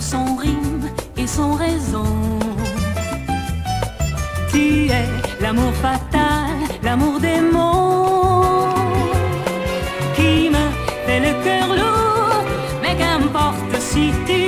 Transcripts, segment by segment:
sans rime et sans raison. Tu es l'amour fatal, l'amour démon, qui me fait le cœur lourd, mais qu'importe si tu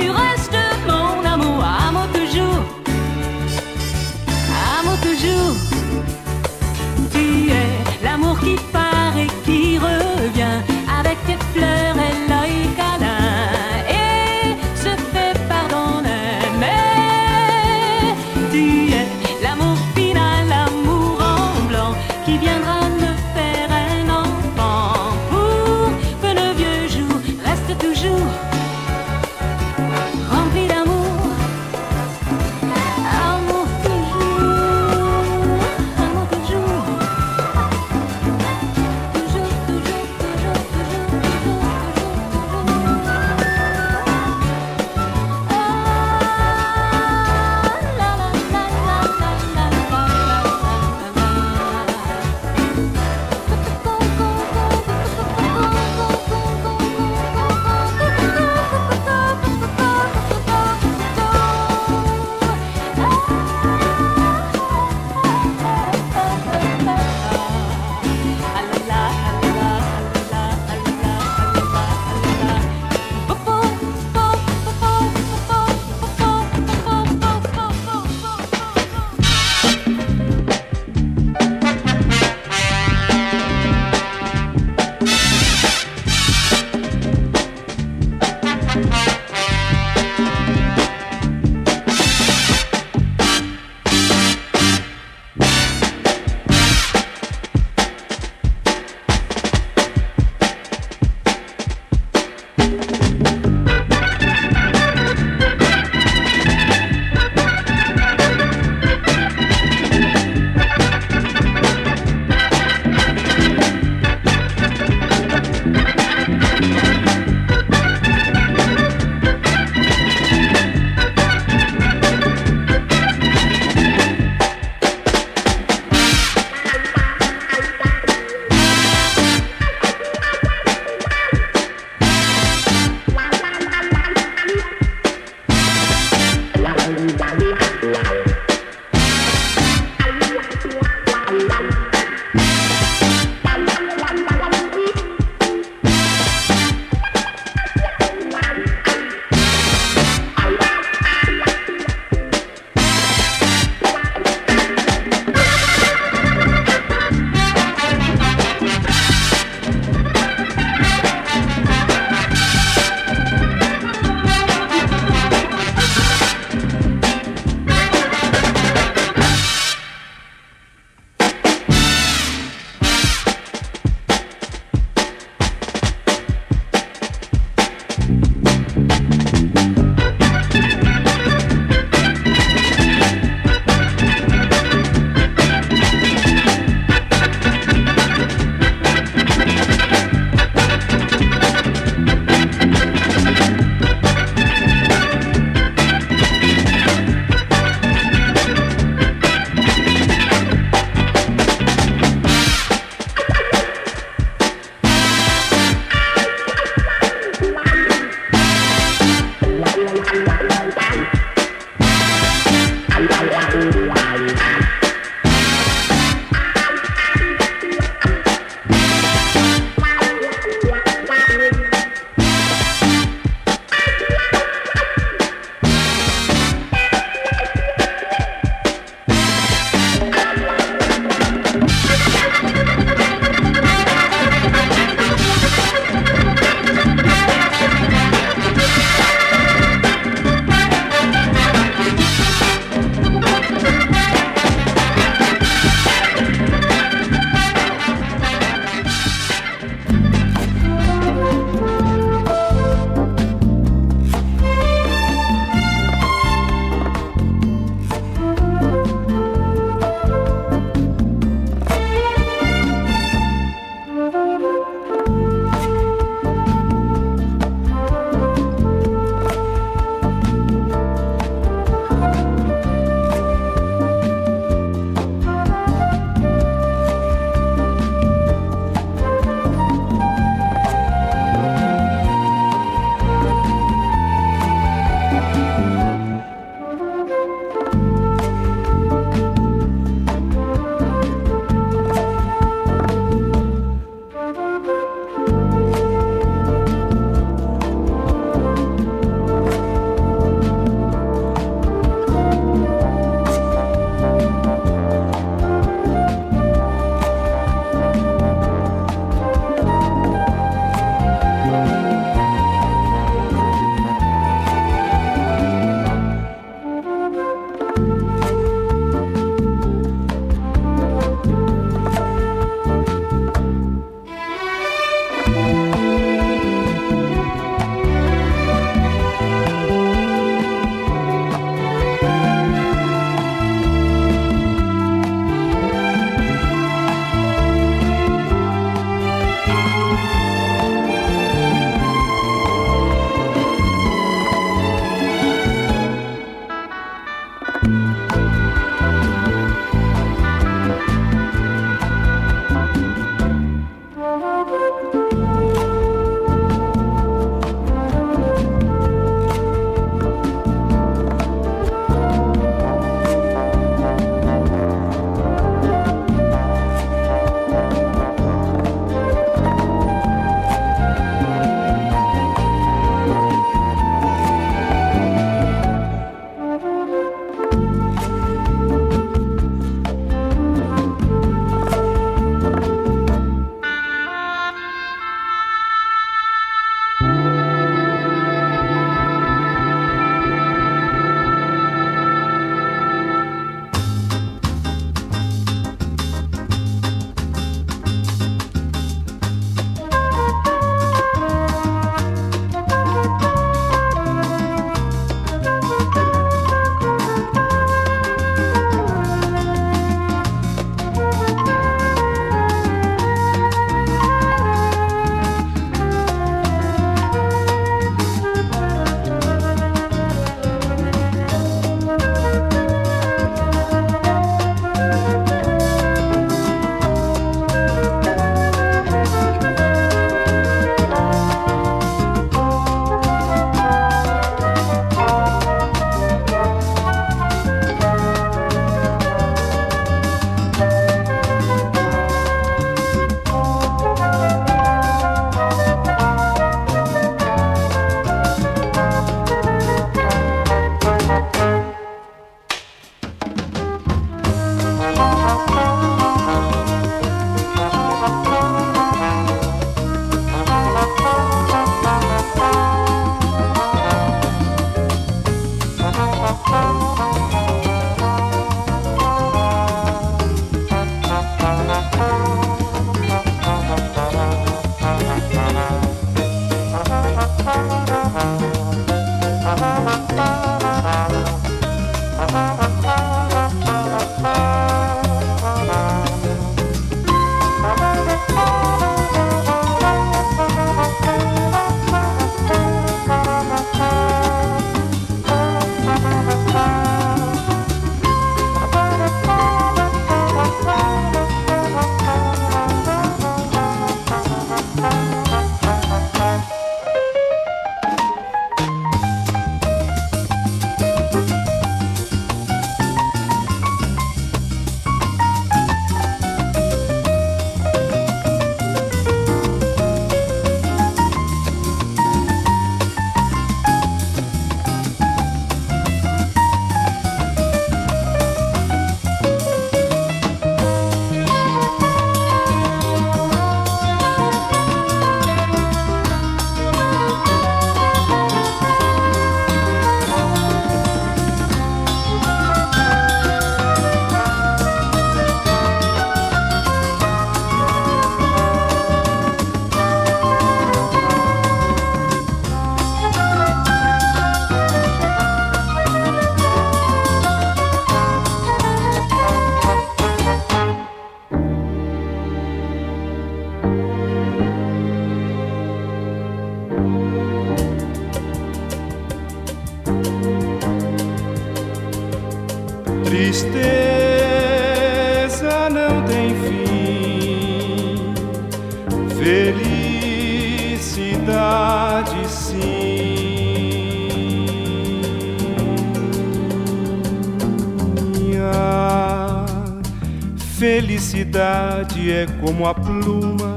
Como a pluma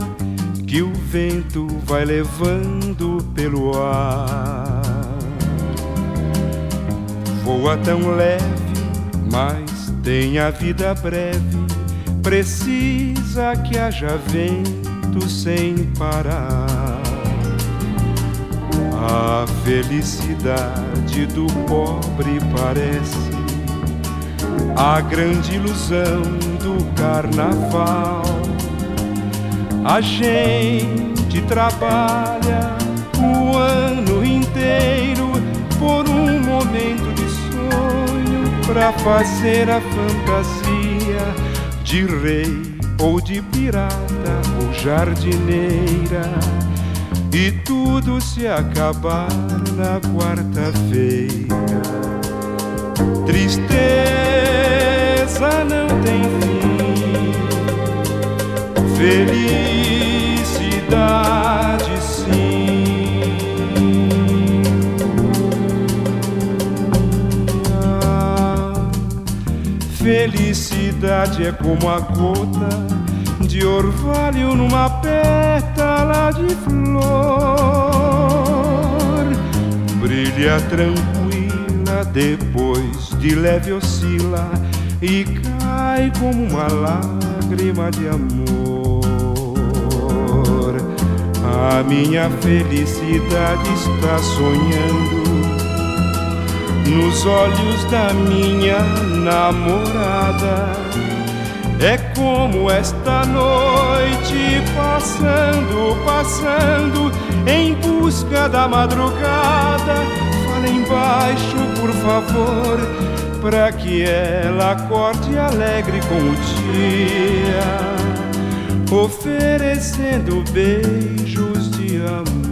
que o vento vai levando pelo ar. Voa tão leve, mas tem a vida breve. Precisa que haja vento sem parar. A felicidade do pobre parece a grande ilusão do carnaval. A gente trabalha o ano inteiro por um momento de sonho para fazer a fantasia de rei ou de pirata ou jardineira. E tudo se acabar na quarta-feira. Tristeza não tem fim, felicidade sim. Ah, felicidade é como a gota de orvalho numa pétala de flor, brilha tranquila depois de leve oscila e cai como uma lágrima de amor. A minha felicidade está sonhando nos olhos da minha namorada. É como esta noite passando, passando em busca da madrugada. Fala embaixo, por favor, para que ela acorde alegre com o dia, oferecendo beijos de amor.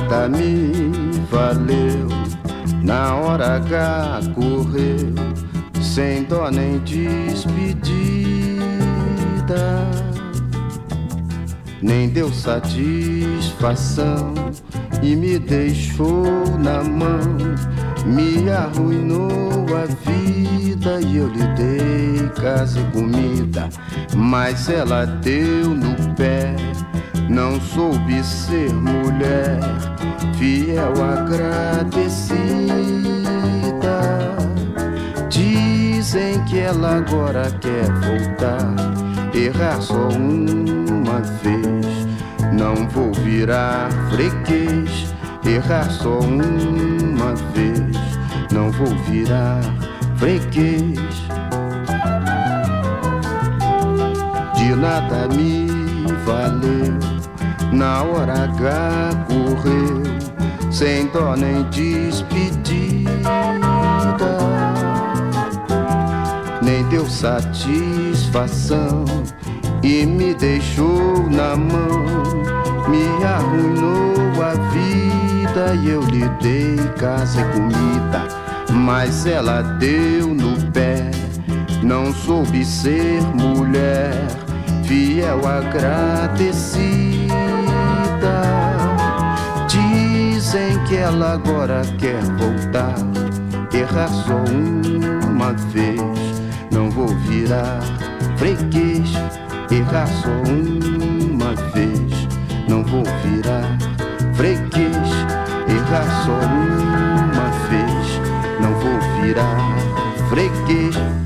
Nada me valeu. Na hora H correu, sem dó nem despedida, nem deu satisfação e me deixou na mão, me arruinou a vida e eu lhe dei casa e comida, mas ela deu no pé não soube ser mulher, fiel, agradecida. Dizem que ela agora quer voltar, errar só uma vez. Não vou virar freguês, errar só uma vez. Não vou virar freguês. De nada me valeu na hora H correu, sem dó nem despedida, nem deu satisfação e me deixou na mão, me arruinou a vida e eu lhe dei casa e comida, mas ela deu no pé, não soube ser mulher, fiel agradecida Dizem que ela agora quer voltar, errar só uma vez. Não vou virar freguês, errar só uma vez. Não vou virar freguês, errar só uma vez. Não vou virar freguês.